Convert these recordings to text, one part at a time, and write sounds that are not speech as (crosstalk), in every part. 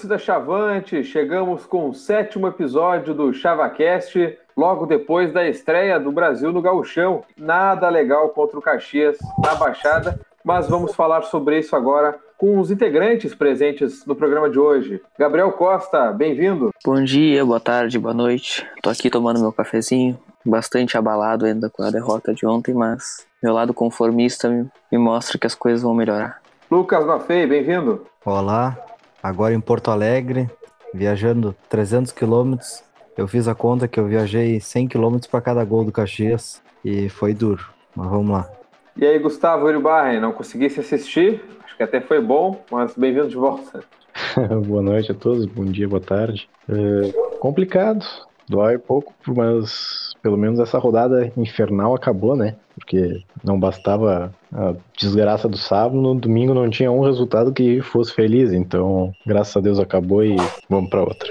Torcida Chavante, chegamos com o sétimo episódio do ChavaCast, logo depois da estreia do Brasil no Gauchão. Nada legal contra o Caxias na Baixada, mas vamos falar sobre isso agora com os integrantes presentes no programa de hoje. Gabriel Costa, bem-vindo. Bom dia, boa tarde, boa noite. Tô aqui tomando meu cafezinho, bastante abalado ainda com a derrota de ontem, mas meu lado conformista me mostra que as coisas vão melhorar. Lucas Maffei, bem-vindo. Olá, agora em Porto Alegre, viajando 300 quilômetros. Eu fiz a conta que eu viajei 100 quilômetros para cada gol do Caxias e foi duro, mas vamos lá. E aí, Gustavo Uribarren, não consegui se assistir? Acho que até foi bom, mas bem-vindo de volta. (laughs) boa noite a todos, bom dia, boa tarde. É complicado, dói pouco, mas pelo menos essa rodada infernal acabou, né? Porque não bastava a desgraça do sábado, no domingo não tinha um resultado que fosse feliz, então graças a Deus acabou e vamos para outra.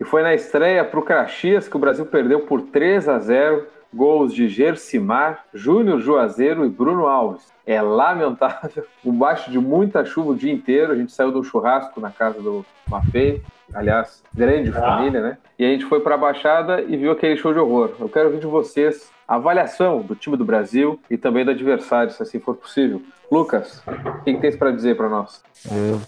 E foi na estreia para o Caxias que o Brasil perdeu por 3 a 0 gols de Gersimar, Júnior Juazeiro e Bruno Alves. É lamentável, (laughs) embaixo de muita chuva o dia inteiro. A gente saiu do churrasco na casa do Mafei, aliás, grande família, né? E a gente foi para a Baixada e viu aquele show de horror. Eu quero ouvir de vocês a avaliação do time do Brasil e também do adversário, se assim for possível. Lucas, o que, que tens para dizer para nós?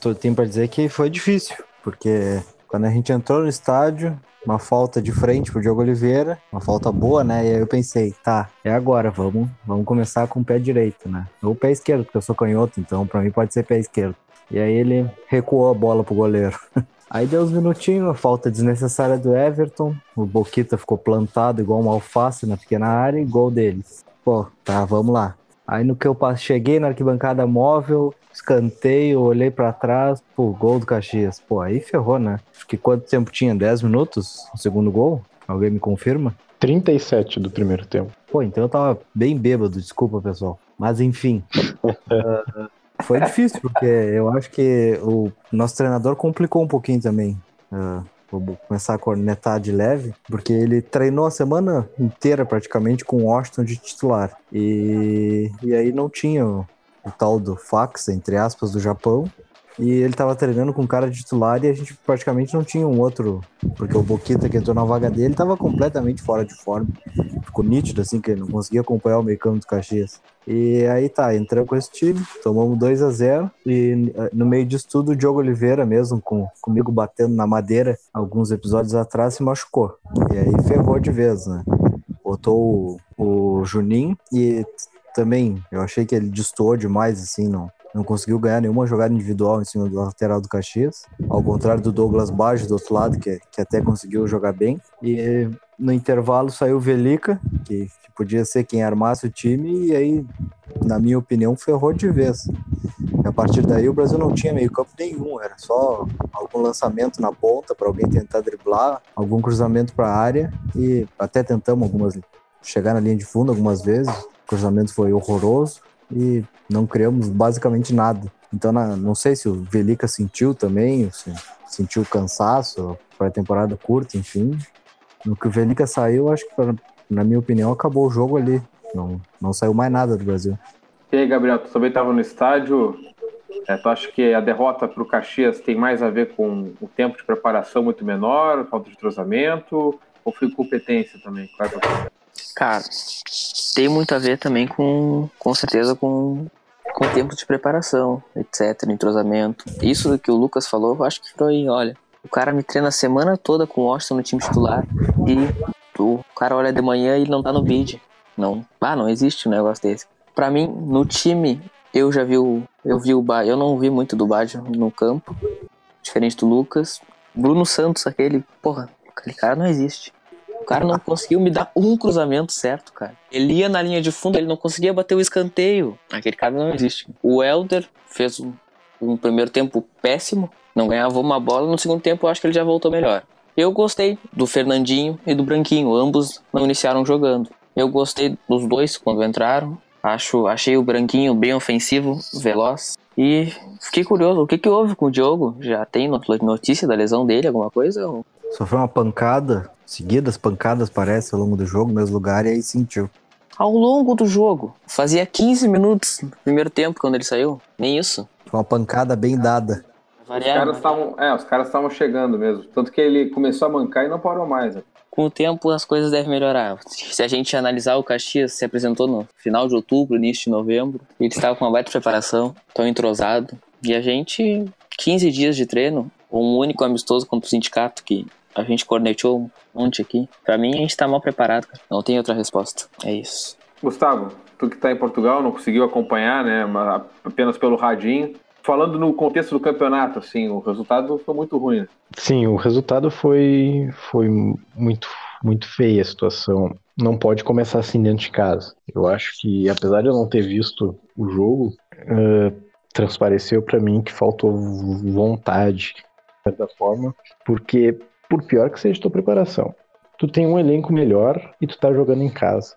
Eu tenho para dizer que foi difícil, porque quando a gente entrou no estádio, uma falta de frente pro Diogo Oliveira, uma falta boa, né? E aí eu pensei, tá, é agora, vamos, vamos começar com o pé direito, né? Ou pé esquerdo, porque eu sou canhoto, então para mim pode ser pé esquerdo. E aí ele recuou a bola pro goleiro. (laughs) Aí deu uns minutinhos, a falta desnecessária do Everton, o Boquita ficou plantado igual uma alface na pequena área e gol deles. Pô, tá, vamos lá. Aí no que eu cheguei na arquibancada móvel, escanteio, olhei para trás, pô, gol do Caxias. Pô, aí ferrou, né? Acho que quanto tempo tinha? 10 minutos? O segundo gol? Alguém me confirma? 37 do primeiro tempo. Pô, então eu tava bem bêbado, desculpa, pessoal. Mas enfim. uh, (laughs) foi difícil, porque eu acho que o nosso treinador complicou um pouquinho também. Uh, vou começar a cornetar de leve, porque ele treinou a semana inteira praticamente com o Washington de titular. E, e aí não tinha o, o tal do fax, entre aspas, do Japão. E ele tava treinando com cara de titular e a gente praticamente não tinha um outro, porque o Boquita que entrou na vaga dele tava completamente fora de forma. Ficou nítido assim que ele não conseguia acompanhar o meio campo do Caxias. E aí tá, entramos com esse time, tomamos 2 a 0 e eh, no meio disso tudo o Diogo Oliveira mesmo, com, comigo batendo na madeira alguns episódios atrás, se machucou. E aí ferrou de vez, né? Botou o, o Juninho e também eu achei que ele destoou demais, assim, não, não conseguiu ganhar nenhuma jogada individual em cima do lateral do Caxias, ao contrário do Douglas Baggio do outro lado, que, que até conseguiu jogar bem. E no intervalo saiu o Velica, que, que podia ser quem armasse o time, e aí, na minha opinião, ferrou de vez. E a partir daí o Brasil não tinha meio campo nenhum, era só algum lançamento na ponta para alguém tentar driblar, algum cruzamento para a área, e até tentamos algumas chegar na linha de fundo algumas vezes. O cruzamento foi horroroso e não criamos basicamente nada. Então, não sei se o Velica sentiu também, se sentiu cansaço, foi a temporada curta, enfim. No que o Velica saiu, acho que, na minha opinião, acabou o jogo ali. Não, não saiu mais nada do Brasil. E aí, Gabriel, tu também estava no estádio. É, tu acha que a derrota para o Caxias tem mais a ver com o tempo de preparação muito menor, falta de trozamento, ou foi competência também? Claro. Cara, tem muito a ver também com, com certeza, com, com tempo de preparação, etc, entrosamento. Isso que o Lucas falou, eu acho que foi, olha, o cara me treina a semana toda com o Washington no time titular e o cara olha de manhã e não tá no bid. Não, ah, não existe um negócio desse. Para mim, no time, eu já vi o eu vi o eu não vi muito do Baggio no campo, diferente do Lucas. Bruno Santos, aquele, porra, aquele cara não existe. O cara não conseguiu me dar um cruzamento certo, cara. Ele ia na linha de fundo, ele não conseguia bater o escanteio. Aquele cara não existe. O Elder fez um, um primeiro tempo péssimo, não ganhava uma bola. No segundo tempo, eu acho que ele já voltou melhor. Eu gostei do Fernandinho e do Branquinho, ambos não iniciaram jogando. Eu gostei dos dois quando entraram. Acho, achei o Branquinho bem ofensivo, veloz. E fiquei curioso, o que, que houve com o Diogo? Já tem notícia da lesão dele, alguma coisa? Sofreu uma pancada, seguidas pancadas, parece, ao longo do jogo, no mesmo lugar, e aí sentiu. Ao longo do jogo. Fazia 15 minutos no primeiro tempo quando ele saiu. Nem isso. Uma pancada bem dada. Os caras né? estavam, é, os caras estavam chegando mesmo. Tanto que ele começou a mancar e não parou mais. né? Com o tempo as coisas devem melhorar. Se a gente analisar o Caxias se apresentou no final de outubro, início de novembro, ele estava com uma baita preparação, tão entrosado. E a gente, 15 dias de treino, um único amistoso contra o sindicato que a gente cornetou um monte aqui. Pra mim a gente tá mal preparado, cara. Não tem outra resposta. É isso. Gustavo, tu que está em Portugal, não conseguiu acompanhar, né? mas Apenas pelo radinho. Falando no contexto do campeonato, assim, o resultado foi muito ruim. né? Sim, o resultado foi, foi muito, muito feia a situação. Não pode começar assim dentro de casa. Eu acho que, apesar de eu não ter visto o jogo, eh, transpareceu para mim que faltou vontade, de certa forma, porque, por pior que seja tua preparação, tu tem um elenco melhor e tu tá jogando em casa.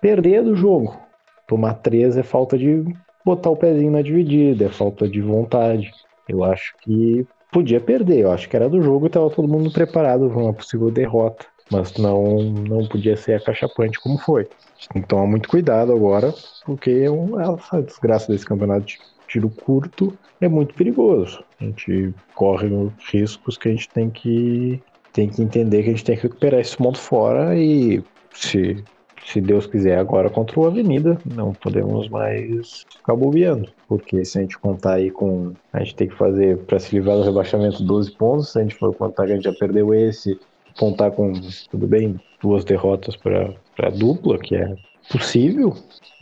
Perder é do jogo. Tomar três é falta de botar o pezinho na dividida, é falta de vontade. Eu acho que podia perder, eu acho que era do jogo e tava todo mundo preparado para uma possível derrota, mas não não podia ser acachapante como foi. Então, muito cuidado agora, porque é um- essa desgraça desse campeonato de tiro curto é muito perigoso. A gente corre riscos que a gente tem que tem que entender que a gente tem que recuperar esse ponto fora e se se Deus quiser, agora contra o Avenida, não podemos mais ficar bobeando. Porque se a gente contar aí com. A gente tem que fazer, para se livrar do rebaixamento, 12 pontos. Se a gente for contar que a gente já perdeu esse, contar com, tudo bem, duas derrotas para a dupla, que é possível,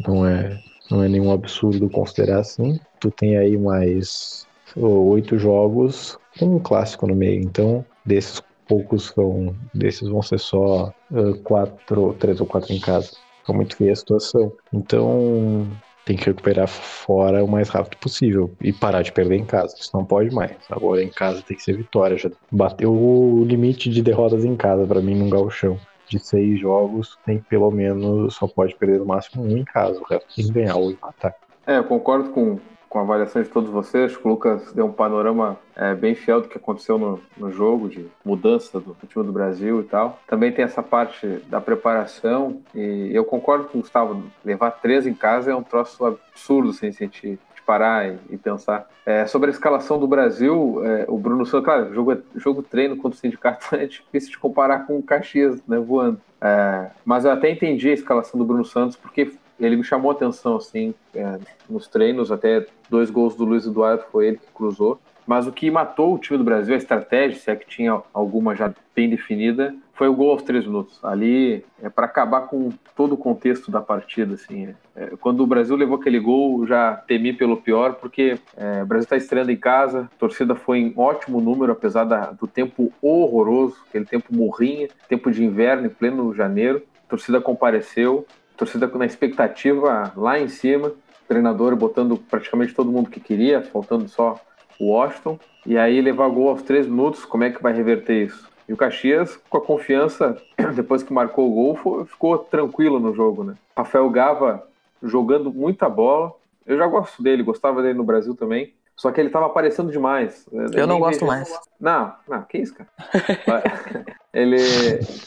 não é, não é nenhum absurdo considerar assim. Tu tem aí mais oito jogos com um clássico no meio. Então, desses poucos são. Desses vão ser só ah, quatro, três ou quatro em casa. Fica muito feia a situação. Então tem que recuperar fora o mais rápido possível e parar de perder em casa. Isso não pode mais. Agora em casa tem que ser vitória. Já bateu o limite de derrotas em casa para mim num gauchão. De seis jogos, tem pelo menos, só pode perder no máximo um em casa. O resto tem que ganhar ou empatar. É, eu concordo com, com a avaliação de todos vocês. O Lucas deu um panorama é, bem fiel do que aconteceu no, no jogo, de mudança do time do Brasil e tal. Também tem essa parte da preparação. E eu concordo com o Gustavo, levar três em casa é um troço absurdo, sem sentir parar e, pensar. É, sobre a escalação do Brasil, é, o Bruno Santos, claro, jogo, é- jogo treino contra o sindicato (laughs) é difícil de comparar com o Caxias, né, voando. É, mas eu até entendi a escalação do Bruno Santos, porque ele me chamou a atenção, assim, é, nos treinos, até dois gols do Luiz Eduardo foi ele que cruzou. Mas o que matou o time do Brasil, a estratégia, se é que tinha alguma já bem definida, foi o gol aos três minutos. Ali é para acabar com todo o contexto da partida, assim. é. É, quando o Brasil levou aquele gol, já temi pelo pior, porque é, o Brasil está estreando em casa, a torcida foi em ótimo número, apesar da- do tempo horroroso, aquele tempo morrinha, tempo de inverno em pleno janeiro. A torcida compareceu, torcida na expectativa lá em cima, treinador botando praticamente todo mundo que queria, faltando só o Washington. E aí levar gol aos três minutos, como é que vai reverter isso? E o Caxias, com a confiança, (clears throat) depois que marcou o gol, ficou tranquilo no jogo, né? Rafael Gava jogando muita bola. Eu já gosto dele, gostava dele no Brasil também. Só que ele tava aparecendo demais. Eu não gosto mais. Não, não, que isso, cara. (laughs) ele,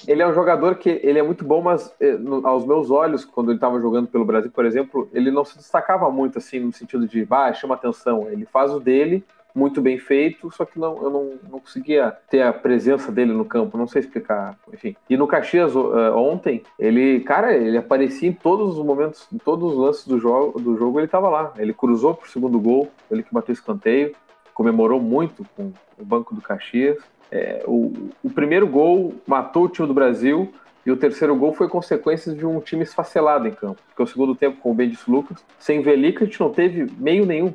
ele é um jogador que ele é muito bom, mas eh, aos meus olhos, quando ele estava jogando pelo Brasil, por exemplo, ele não se destacava muito assim no sentido de, ah, chama atenção. Ele faz o dele muito bem feito, só que não, eu não, não conseguia ter a presença dele no campo, não sei explicar, enfim. E no Caxias o- eh, ontem, ele, cara, ele aparecia em todos os momentos, em todos os lances do jogo, do jogo ele estava lá. Ele cruzou pro segundo gol, ele que bateu escanteio, comemorou muito com o banco do Caxias. É, o, o primeiro gol matou o time do Brasil e o terceiro gol foi consequência de um time esfacelado em campo. Porque o segundo tempo, com o Ben disse Lucas, sem Velica, a gente não teve meio nenhum.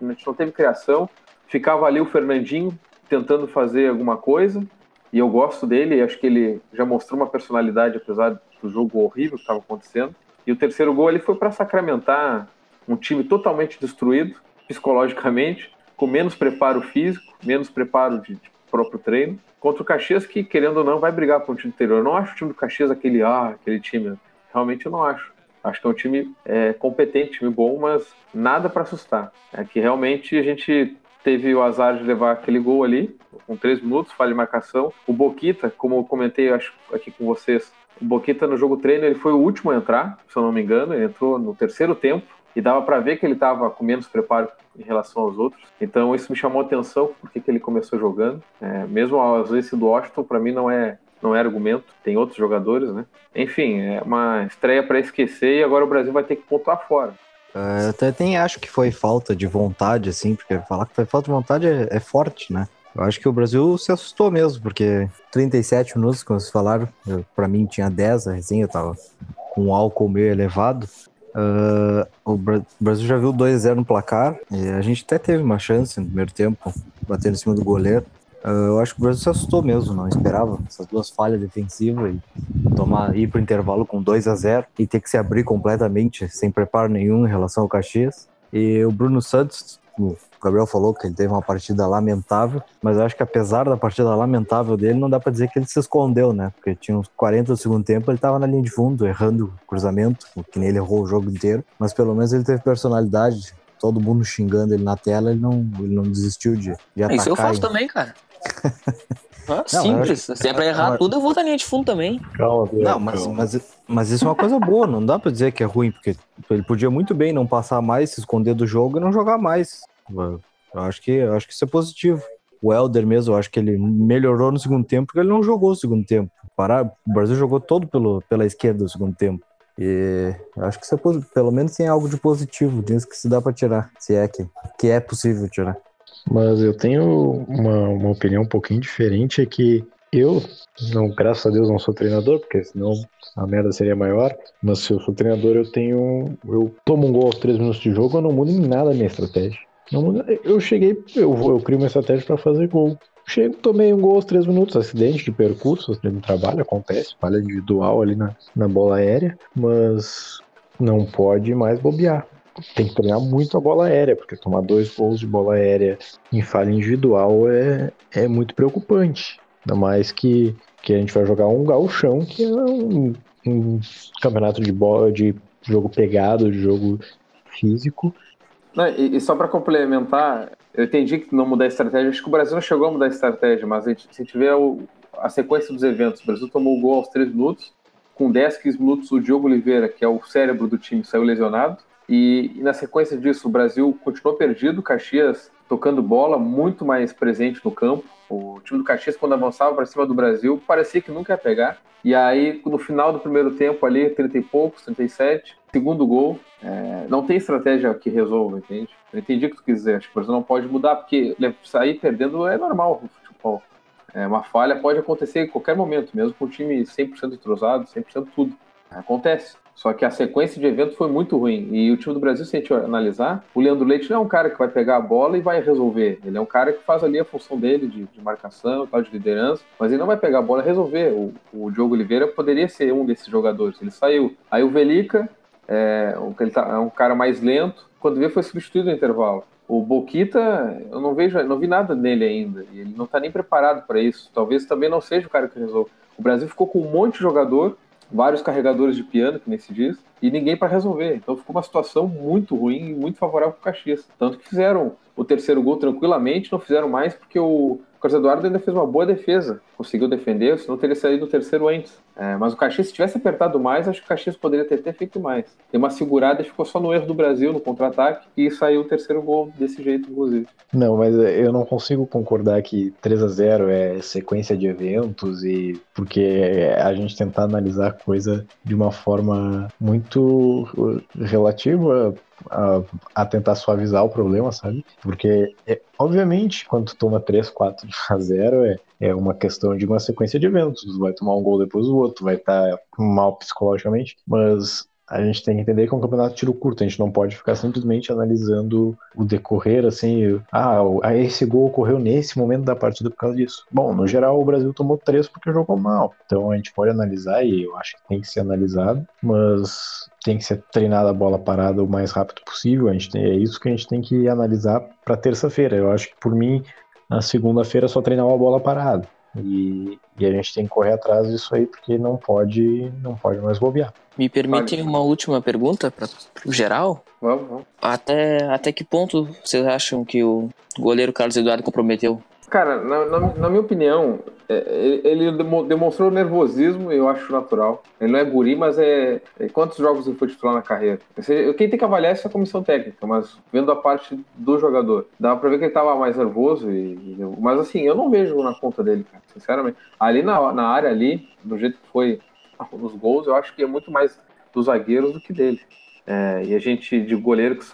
A gente não teve criação. Ficava ali o Fernandinho tentando fazer alguma coisa. E eu gosto dele, acho que ele já mostrou uma personalidade, apesar do jogo horrível que estava acontecendo. E o terceiro gol ali foi para sacramentar um time totalmente destruído psicologicamente, com menos preparo físico, menos preparo de, de próprio treino, contra o Caxias que, querendo ou não, vai brigar para o time interior. Eu não acho o time do Caxias aquele, ah, aquele time. Realmente eu não acho. Acho que é um time é, competente, time bom, mas nada para assustar. É que realmente a gente teve o azar de levar aquele gol ali, com três minutos, falha de marcação. O Boquita, como eu comentei acho, aqui com vocês, O Boquita no jogo treino ele foi o último a entrar, se eu não me engano, ele entrou no terceiro tempo e dava para ver que ele estava com menos preparo em relação aos outros. Então isso me chamou a atenção porque que ele começou jogando. É, mesmo a ausência do Washington para mim não é não é argumento. Tem outros jogadores, né? Enfim, é uma estreia para esquecer e agora o Brasil vai ter que pontuar fora. Eu até nem acho que foi falta de vontade, assim, porque falar que foi falta de vontade é, é forte, né? Eu acho que o Brasil se assustou mesmo, porque 37 minutos, como vocês falaram, para mim tinha 10 a resenha, eu tava com um álcool meio elevado. Uh, o Brasil já viu 2x0 no placar, a gente até teve uma chance no primeiro tempo, batendo em cima do goleiro. Uh, eu acho que o Brasil se assustou mesmo, não esperava essas duas falhas defensivas e tomar, ir para o intervalo com 2 a 0 e ter que se abrir completamente, sem preparo nenhum em relação ao Caxias. E o Bruno Santos, o Gabriel falou que ele teve uma partida lamentável, mas eu acho que apesar da partida lamentável dele, não dá para dizer que ele se escondeu, né? Porque tinha uns 40 do segundo tempo, ele estava na linha de fundo, errando cruzamento, que nem ele errou o jogo inteiro, mas pelo menos ele teve personalidade, todo mundo xingando ele na tela, ele não, ele não desistiu de, de atacar. Isso eu faço também, cara. Ah, não, simples. Acho... Se é pra errar tudo, eu vou na linha de fundo também. Calma, Deus, não, mas, mas, mas isso é uma coisa boa, não dá pra dizer que é ruim, porque ele podia muito bem não passar mais, se esconder do jogo e não jogar mais. Eu acho que, eu acho que isso é positivo. O Helder mesmo, eu acho que ele melhorou no segundo tempo, porque ele não jogou o segundo tempo. o Brasil jogou todo pelo, pela esquerda no segundo tempo. E eu acho que isso é, pelo menos tem algo de positivo disso que se dá para tirar, se é que, que é possível tirar. Mas eu tenho uma, uma opinião um pouquinho diferente, é que eu, não, graças a Deus, não sou treinador, porque senão a merda seria maior. Mas se eu sou treinador, eu tenho. Eu tomo um gol aos três minutos de jogo, eu não mudo em nada a minha estratégia. Não eu cheguei, eu, eu crio uma estratégia para fazer gol. Chego, tomei um gol aos três minutos, acidente de percurso, acidente de trabalho, acontece, falha individual ali na, na bola aérea, mas não pode mais bobear tem que treinar muito a bola aérea, porque tomar dois gols de bola aérea em falha individual é, é muito preocupante. Ainda mais que, que a gente vai jogar um gauchão, que é um, um campeonato de bola, de jogo pegado, de jogo físico. Não, e, e, só para complementar, eu entendi que não mudar a estratégia, acho que o Brasil não chegou a mudar a estratégia, mas a gente, se vê o, a sequência dos eventos, o Brasil tomou o gol aos 3 minutos, com 10, 15 minutos o Diogo Oliveira, que é o cérebro do time, saiu lesionado, e, e, na sequência disso, o Brasil continuou perdido, Caxias tocando bola, muito mais presente no campo. O time do Caxias, quando avançava para cima do Brasil, parecia que nunca ia pegar. E aí, no final do primeiro tempo, ali, 30 e poucos, 37, segundo gol, é, não tem estratégia que resolva, entende? Eu entendi o que tu quis dizer. Acho que o Brasil não pode mudar, porque sair perdendo é normal no futebol. É, uma falha pode acontecer em qualquer momento, mesmo com o time 100% entrosado, 100% tudo. Acontece. Só que a sequência de eventos foi muito ruim. E o time do Brasil, se a gente analisar, o Leandro Leite não é um cara que vai pegar a bola e vai resolver. Ele é um cara que faz ali a função dele de, de marcação, tal, de liderança, mas ele não vai pegar a bola e resolver. O, o Diogo Oliveira poderia ser um desses jogadores. Ele saiu. Aí o Velica é, ele tá, é um cara mais lento. Quando vê, foi substituído no intervalo. O Boquita, eu não vejo, não vi nada nele ainda. Ele não está nem preparado para isso. Talvez também não seja o cara que resolve. O Brasil ficou com um monte de jogador vários carregadores de piano, que nem se diz, e ninguém para resolver. Então ficou uma situação muito ruim e muito favorável para o Caxias. Tanto que fizeram o terceiro gol tranquilamente, não fizeram mais porque o Carlos Eduardo ainda fez uma boa defesa, conseguiu defender, senão teria saído o terceiro antes. É, mas o Caxias, se tivesse apertado mais, acho que o Caxias poderia ter, ter feito mais. Tem uma segurada ficou só no erro do Brasil, no contra-ataque, e saiu o terceiro gol desse jeito, inclusive. Não, mas eu não consigo concordar que 3 a 0 é sequência de eventos e porque a gente tentar analisar a coisa de uma forma muito relativa a, a, tentar suavizar o problema, sabe? Porque, é, obviamente, quando tu toma 3, 4 (laughs) a 0, é, é uma questão de uma sequência de eventos. Tu vai tomar um gol depois do outro, vai estar tá mal psicologicamente, mas a gente tem que entender que é um campeonato de tiro curto, a gente não pode ficar simplesmente analisando o decorrer, assim, ah, esse gol ocorreu nesse momento da partida por causa disso. Bom, no geral o Brasil tomou três porque jogou mal, então a gente pode analisar e eu acho que tem que ser analisado, mas tem que ser treinada a bola parada o mais rápido possível, a gente tem, é isso que a gente tem que analisar para terça-feira. Eu acho que por mim, na segunda-feira só treinar uma bola parada. E, e, a gente tem que correr atrás disso aí porque não pode, não pode mais bobear. Me permitem uma última pergunta para o geral? Vamos, vamos. Até, até que ponto vocês acham que o goleiro Carlos Eduardo comprometeu? Cara, na, na, na minha opinião, é, ele demonstrou nervosismo, eu acho natural. Ele não é guri, mas é. é quantos jogos ele foi titular na carreira? Quem tem que avaliar é essa comissão técnica, mas vendo a parte do jogador, dava pra ver que ele tava mais nervoso. E, mas assim, eu não vejo na conta dele, cara, sinceramente. Ali na, na área, ali, do jeito que foi (laughs) nos gols, eu acho que é muito mais dos zagueiros do que dele. É, e a gente, de goleiro que,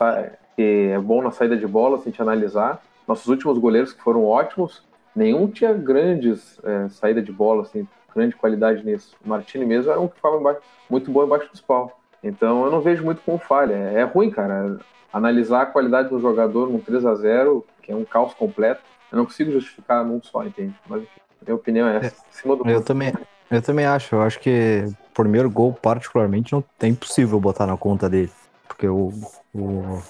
que é bom na saída de bola, se a gente analisar, nossos últimos goleiros que foram ótimos, nenhum tinha grandes é, saída de bola, assim, grande qualidade nisso. O Martini mesmo era um que ficava muito bom embaixo dos pau. Então eu não vejo muito como falha. É, é ruim, cara. Analisar a qualidade do jogador num 3 a 0 que é um caos completo, eu não consigo justificar num só, entende? Mas enfim, minha opinião é essa. É, eu também, eu também acho. Eu acho que primeiro gol, particularmente, não é impossível botar na conta dele. Porque o. o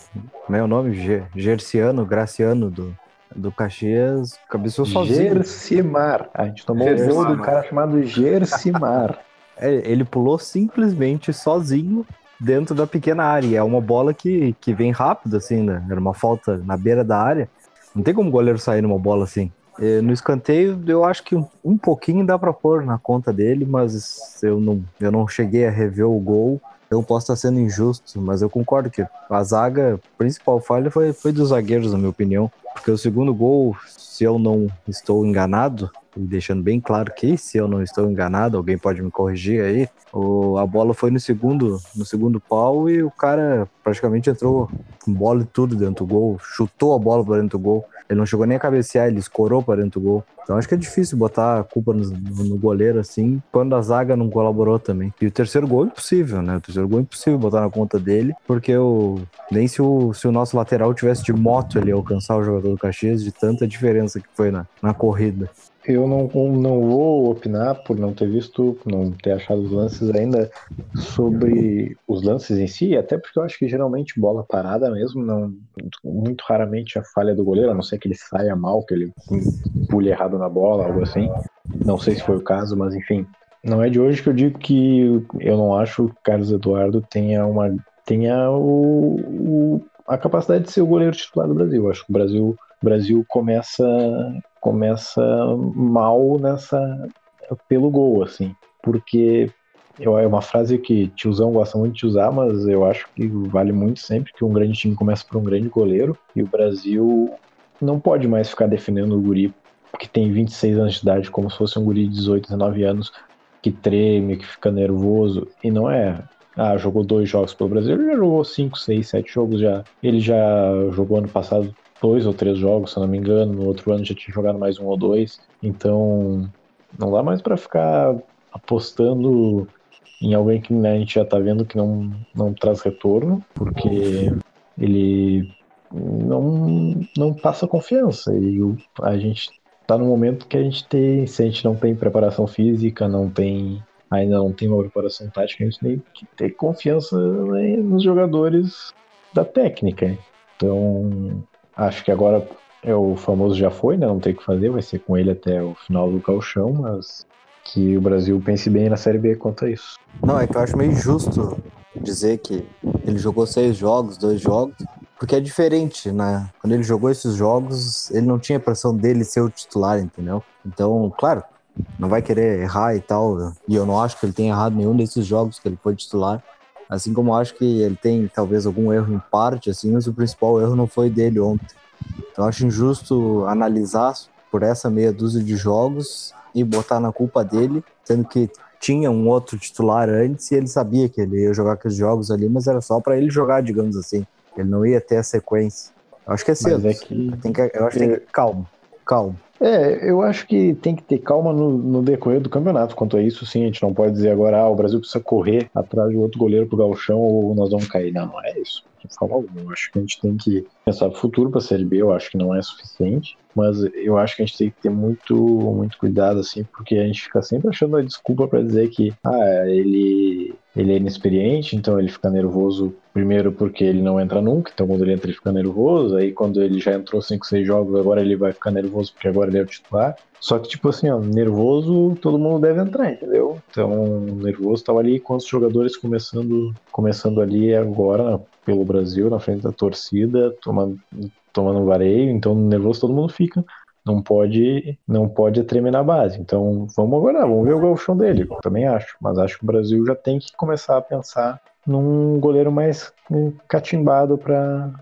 como é o nome? Gerciano, Graciano do, do Caxias cabeçou sozinho. Gersimar. A gente tomou o gol do cara chamado Gersimar. (laughs) É, ele pulou simplesmente sozinho dentro da pequena área. É uma bola que, que vem rápido, assim, né? Era uma falta na beira da área. Não tem como o goleiro sair numa bola assim. No escanteio, eu acho que um pouquinho dá para pôr na conta dele, mas eu não, eu não cheguei a rever o gol. Eu posso estar sendo injusto, mas eu concordo que a zaga, a principal falha foi, foi dos zagueiros, na minha opinião. Porque o segundo gol, se eu não estou enganado, deixando bem claro que se eu não estou enganado, alguém pode me corrigir aí, o, a bola foi no segundo, no segundo pau e o cara praticamente entrou com bola e tudo dentro do gol, chutou a bola para dentro do gol. Ele não chegou nem a cabecear, ele escorou para dentro do gol. Então acho que é difícil botar a culpa no, no, goleiro assim, quando a zaga não colaborou também. E o terceiro gol é impossível, né? O terceiro gol é impossível botar na conta dele, porque o, nem se o, se o nosso lateral tivesse de moto ele alcançar o jogador do Caxias, de tanta diferença que foi na, na corrida. Eu não, não vou opinar por não ter visto, não ter achado os lances ainda sobre os lances em si, até porque eu acho que geralmente bola parada mesmo, não muito raramente a falha do goleiro, a não ser que ele saia mal, que ele pule errado na bola, algo assim. Não sei se foi o caso, mas enfim. Não é de hoje que eu digo que eu não acho que Carlos Eduardo tenha uma tenha o, o a capacidade de ser o goleiro titular do Brasil. Eu acho que o Brasil o Brasil começa começa mal nessa pelo gol, assim, porque eu, é uma frase que tiozão gosta muito de usar, mas eu acho que vale muito sempre que um grande time começa por um grande goleiro e o Brasil não pode mais ficar defendendo o guri que tem 26 anos de idade como se fosse um guri de 18, 19 anos que treme, que fica nervoso e não é. Ah, jogou dois jogos pelo Brasil, ele já jogou 5, 6, 7 jogos já. Ele já jogou ano passado dois ou três jogos, se eu não me engano. No outro ano já tinha jogado mais um ou dois. Então, não dá mais para ficar apostando em alguém que né, a gente já tá vendo que não, não traz retorno, porque ele não, não passa confiança. E a gente tá no momento que a gente tem, se a gente não tem preparação física, não tem ainda não tem uma preparação tática, a gente tem que ter confiança né, nos jogadores da técnica. Então, Acho que agora é o famoso já foi, né? Não tem o que fazer, vai ser com ele até o final do calchão, mas que o Brasil pense bem na Série B quanto a isso. Não, é que eu acho meio injusto dizer que ele jogou seis jogos, dois jogos, porque é diferente, né? Quando ele jogou esses jogos, ele não tinha pressão dele ser o titular, entendeu? Então, claro, não vai querer errar e tal, e eu não acho que ele tenha errado nenhum desses jogos que ele foi titular, Assim como acho que ele tem talvez algum erro em parte, assim, mas o principal erro não foi dele ontem. Então acho injusto analisar por essa meia dúzia de jogos e botar na culpa dele, sendo que tinha um outro titular antes e ele sabia que ele ia jogar aqueles jogos ali, mas era só para ele jogar, digamos assim. Ele não ia ter a sequência. Eu acho que é cedo. É que... que eu acho que tem que calma, calma. É, eu acho que tem que ter calma no, no, decorrer do campeonato. Quanto a isso, sim, a gente não pode dizer agora, ah, o Brasil precisa correr atrás de outro goleiro pro galchão ou nós vamos cair. Não, não é isso. De forma alguma. Eu acho que a gente tem que pensar no futuro pra Série B, eu acho que não é suficiente. Mas eu acho que a gente tem que ter muito, muito cuidado, assim, porque a gente fica sempre achando a desculpa para dizer que, ah, ele ele é inexperiente, então ele fica nervoso primeiro porque ele não entra nunca, então quando ele entra ele fica nervoso, aí quando ele já entrou 5, 6 jogos, agora ele vai ficar nervoso porque agora ele é o titular. Só que, tipo assim, ó, nervoso todo mundo deve entrar, entendeu? Então, nervoso tava ali com os jogadores começando, começando ali agora pelo Brasil, na frente da torcida, tomando, tomando vareio, então nervoso todo mundo fica. Não pode não pode tremer na base. Então vamos agora, vamos ver o gauchão dele, também acho. Mas acho que o Brasil já tem que começar a pensar num goleiro mais catimbado para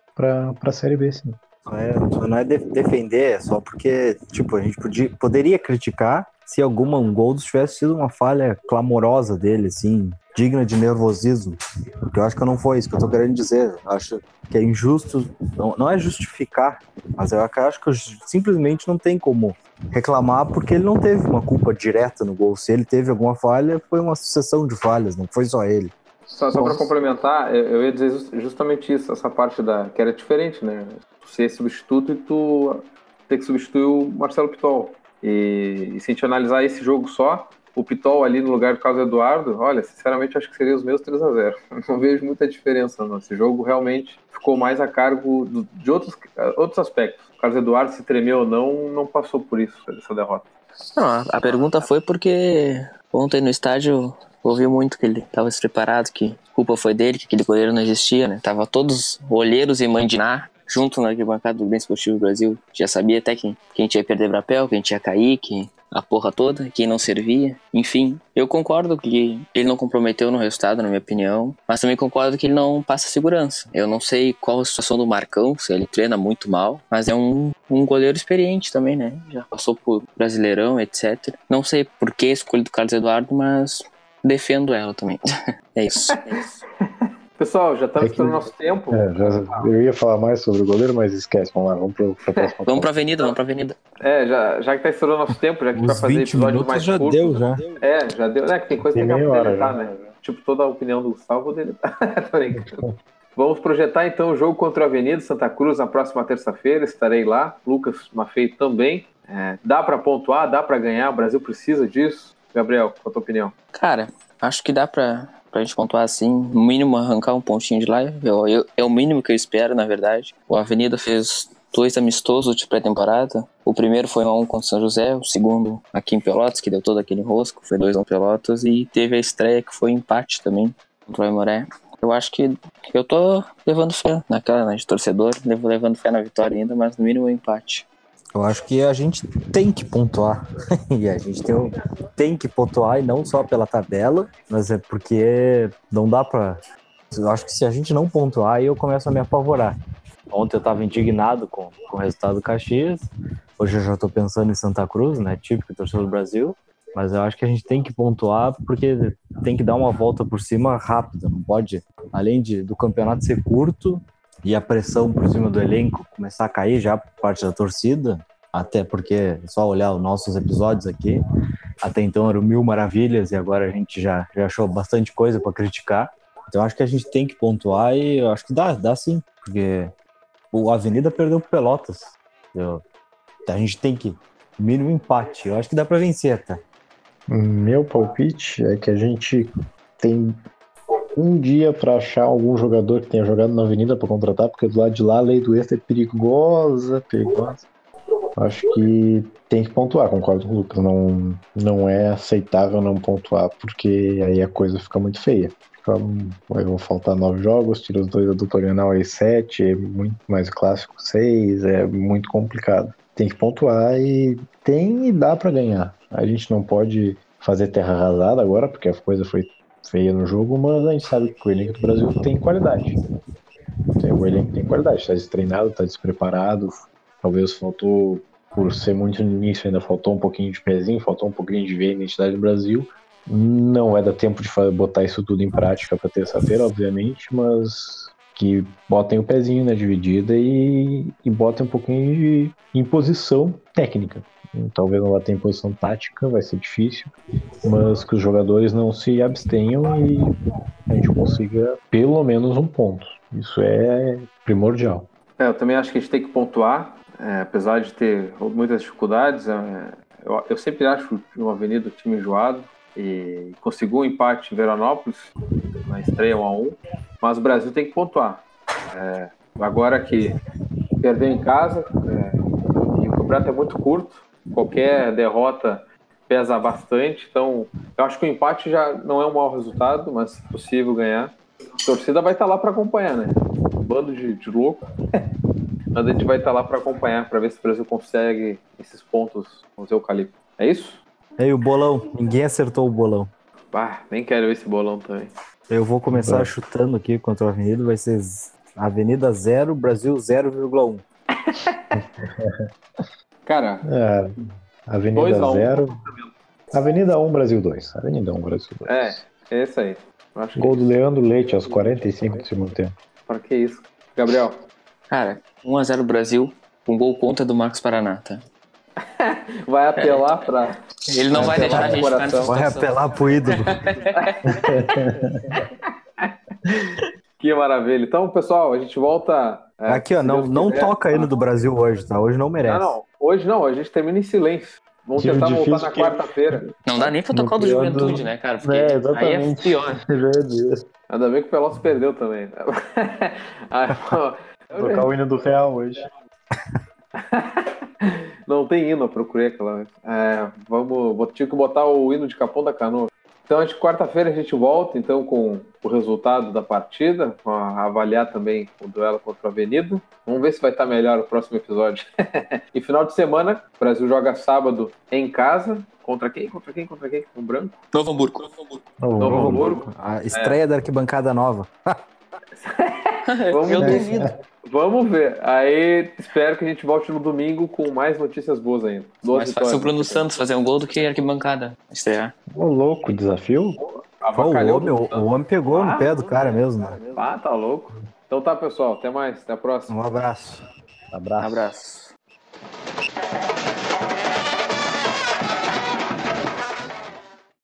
a Série B, sim. É, não é defender, é só porque, tipo, a gente podia, poderia criticar se alguma um gol tivesse sido uma falha clamorosa dele, assim, digna de nervosismo. Porque eu acho que não foi isso que eu tô querendo dizer. Eu acho que é injusto, não, não é justificar, mas eu acho que eu simplesmente não tem como reclamar porque ele não teve uma culpa direta no gol. Se ele teve alguma falha, foi uma sucessão de falhas, não foi só ele. Só, só para complementar, eu ia dizer justamente isso, essa parte da que era diferente, né? Tu ser substituto e tu ter que substituir o Marcelo Pitol. E, e se a gente analisar esse jogo só, o Pitol ali no lugar do Carlos Eduardo, olha, sinceramente acho que seria os meus 3 a 0 (laughs) Não vejo muita diferença, não. Esse jogo realmente ficou mais a cargo do, de outros, outros aspectos. O Carlos Eduardo, se tremeu ou não, não passou por isso, essa derrota. Não, a pergunta foi porque ontem no estádio ouviu muito que ele estava despreparado, que a culpa foi dele, que aquele goleiro não existia, né? Tava todos olheiros e mandinar junto na arquibancada do Bem Esportivo Brasil. Já sabia até quem, quem tinha perder Brapel, quem tinha cair, que a porra toda, quem não servia. Enfim, eu concordo que ele não comprometeu no resultado, na minha opinião, mas também concordo que ele não passa segurança. Eu não sei qual a situação do Marcão, se ele treina muito mal, mas é um, um goleiro experiente também, né? Já passou por Brasileirão, etc. Não sei por que escolha do Carlos Eduardo, mas defendo ela também. (laughs) é isso. É isso. Pessoal, já estamos é nosso tempo. É, já, eu ia falar mais sobre o goleiro, mas esquece. Vamos lá, vamos para a próxima. vamos para a avenida, vamos para a avenida. É, já, já que está estourando nosso tempo, já que vai fazer episódio mais já curto. Deu, já. É, já deu. É, que tem coisa tem que tem que deletar, né? Tipo, toda a opinião do Gustavo, vou deletar. (laughs) Vamos projetar então o jogo contra o Avenida Santa Cruz na próxima terça-feira. Estarei lá. Lucas Mafei também. É, dá para pontuar, dá para ganhar. O Brasil precisa disso. Gabriel, qual a tua opinião? Cara, acho que dá pra, pra gente pontuar assim, no mínimo arrancar um pontinho de lá. Eu, eu, é o mínimo que eu espero, na verdade. O Avenida fez dois amistosos de pré-temporada. O primeiro foi um contra o São José, o segundo aqui em Pelotas, que deu todo aquele rosco, foi 2 a 1 Pelotas, e teve a estreia que foi empate também contra o Aimoré. Eu acho que eu tô levando fé naquela, né, de torcedor, levando fé na vitória ainda, mas no mínimo um empate. Eu acho que a gente tem que pontuar. (laughs) e a gente tem, tem que pontuar, e não só pela tabela, mas é porque não dá pra. Eu acho que se a gente não pontuar, eu começo a me apavorar. Ontem eu estava indignado com, com o resultado do Caxias. Hoje eu já estou pensando em Santa Cruz, né? Típico torcedor do Brasil. Mas eu acho que a gente tem que pontuar porque tem que dar uma volta por cima rápida. Não pode, além de, do campeonato ser curto, e a pressão por cima do elenco começar a cair já por parte da torcida, até porque só olhar os nossos episódios aqui, até então eram mil maravilhas e agora a gente já, já achou bastante coisa para criticar. Então acho que a gente tem que pontuar e eu acho que dá, dá sim, porque o Avenida perdeu pro Pelotas. Eu, a gente tem que mínimo empate. Eu acho que dá para vencer, tá? Meu palpite é que a gente tem um dia para achar algum jogador que tenha jogado na Avenida para contratar, porque do lado de lá a lei do extra é perigosa, perigosa. Acho que tem que pontuar, concordo com o Lucas. Não, não é aceitável não pontuar, porque aí a coisa fica muito feia. Vai vão faltar nove jogos, tira os dois da dupla Grenal aí sete, é muito mais clássico seis, é muito complicado. Tem que pontuar e tem e dá para ganhar. A gente não pode fazer terra arrasada agora, porque a coisa foi feia no jogo, mas a gente sabe que o elenco do Brasil tem qualidade. O elenco tem qualidade, está destreinado, está despreparado. Talvez faltou, por ser muito no início, ainda faltou um pouquinho de pezinho, faltou um pouquinho de ver a identidade do Brasil. Não vai dar tempo de botar isso tudo em prática para terça-feira, obviamente, mas que botem o pezinho na dividida e, e botem um pouquinho de imposição técnica. Talvez não vá ter imposição tática, vai ser difícil, mas que os jogadores não se abstenham e a gente consiga pelo menos um ponto. Isso é primordial. É, eu também acho que a gente tem que pontuar, é, apesar de ter muitas dificuldades. É, eu, eu, sempre acho o Avenida o time enjoado e conseguiu um empate em Veranópolis na estreia 1 a 1 mas o Brasil tem que pontuar. É, agora que perdeu em casa, é, e o campeonato é muito curto, qualquer derrota pesa bastante. Então, eu acho que o empate já não é um mau resultado, mas possível ganhar. A torcida vai estar lá para acompanhar, né? Um bando de, de louco. (laughs) Mas a gente vai estar lá para acompanhar, para ver se o Brasil consegue esses pontos com os eucaliptos. É isso? Ei, o bolão. Ninguém acertou o bolão. Ah, nem quero ver esse bolão também. Eu vou começar chutando aqui contra a Avenida. Vai ser Avenida 0, Brasil 0,1. (laughs) Cara, É, Avenida Dois a um. 0. Avenida 1, Brasil 2. Avenida 1, Brasil 2. é, é isso aí. Acho que Gol do Leandro Leite aos 45 do segundo tempo. para que isso? Gabriel, Cara, 1x0 Brasil, com gol contra do Marcos Paraná, tá? (laughs) vai apelar para Ele não vai Vai deixar a gente ficar nessa. Vai apelar pro ídolo. (laughs) Que maravilha. Então, pessoal, a gente volta. É, Aqui, ó, não, não quiser. toca hino do Brasil hoje, tá? Hoje não merece. Não, não. Hoje não, a gente termina em silêncio. Vamos Tiro tentar voltar na que- quarta-feira. Não dá nem pra tocar o do Juventude, do- né, cara? Porque É, aí é exatamente. pior. (laughs) Ainda bem que o Pelotas perdeu também. (laughs) Ah, pô, Tocar o hino do Real hoje. (laughs) Não tem hino, eu procurei aquela vez. É, vamos, vou, tinha que botar o hino de Capão da Canoa. Então, acho que quarta-feira a gente volta, então, com o resultado da partida, com a- avaliar também o duelo contra o Avenida. Vamos ver se vai estar melhor o próximo episódio. (laughs) e final de semana, o Brasil joga sábado em casa. Contra quem? Contra quem? Contra quem? Com o Branco? Novo Hamburgo. Novo Hamburgo. Novo Novo Hamburgo. Hamburgo. A estreia da arquibancada nova. (laughs) Vamos Eu ver. duvido. Vamos ver. Aí, espero que a gente volte no domingo com mais notícias boas ainda. Duas Mais fácil o. Bruno Santos fazer um gol do que arquibancada. Estrear. Ô, louco, desafio? Pô, o, homem, o, o homem pegou no pé do cara mesmo, né? Ah, tá louco. Então tá, pessoal. Até mais. Até a próxima. Um abraço. Abraço. Abraço.